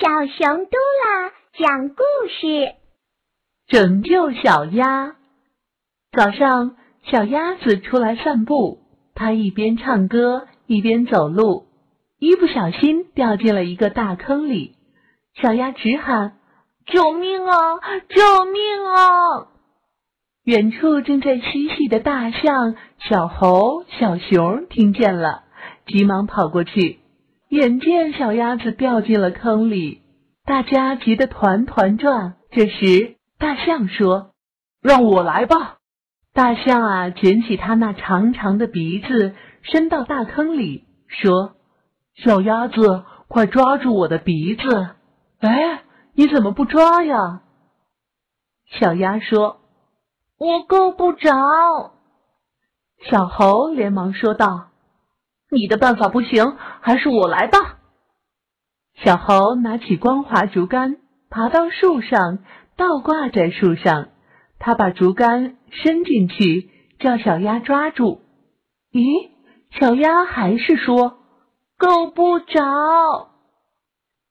小熊嘟啦讲故事：拯救小鸭。早上，小鸭子出来散步，它一边唱歌一边走路，一不小心掉进了一个大坑里。小鸭直喊：“救命啊！救命啊！”远处正在嬉戏的大象、小猴、小熊听见了，急忙跑过去。眼见小鸭子掉进了坑里，大家急得团团转。这时，大象说：“让我来吧。”大象啊，卷起它那长长的鼻子，伸到大坑里，说：“小鸭子，快抓住我的鼻子！”哎，你怎么不抓呀？小鸭说：“我够不着。”小猴连忙说道。你的办法不行，还是我来吧。小猴拿起光滑竹竿，爬到树上，倒挂在树上。他把竹竿伸进去，叫小鸭抓住。咦，小鸭还是说够不着。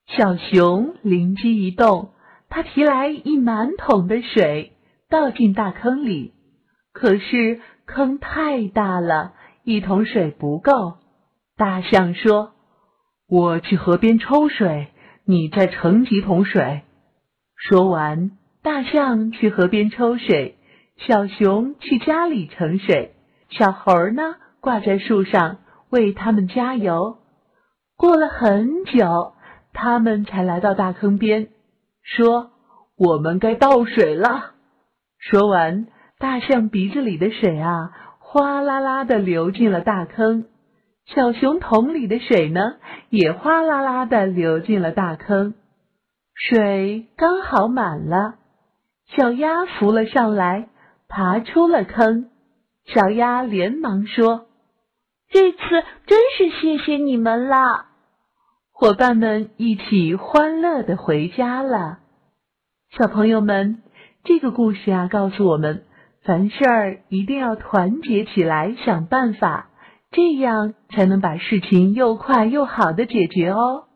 小熊灵机一动，他提来一满桶的水，倒进大坑里。可是坑太大了，一桶水不够。大象说：“我去河边抽水，你再盛几桶水。”说完，大象去河边抽水，小熊去家里盛水，小猴呢挂在树上为他们加油。过了很久，他们才来到大坑边，说：“我们该倒水了。”说完，大象鼻子里的水啊，哗啦啦的流进了大坑。小熊桶里的水呢，也哗啦啦的流进了大坑，水刚好满了。小鸭浮了上来，爬出了坑。小鸭连忙说：“这次真是谢谢你们了。”伙伴们一起欢乐的回家了。小朋友们，这个故事啊，告诉我们，凡事儿一定要团结起来，想办法。这样才能把事情又快又好的解决哦。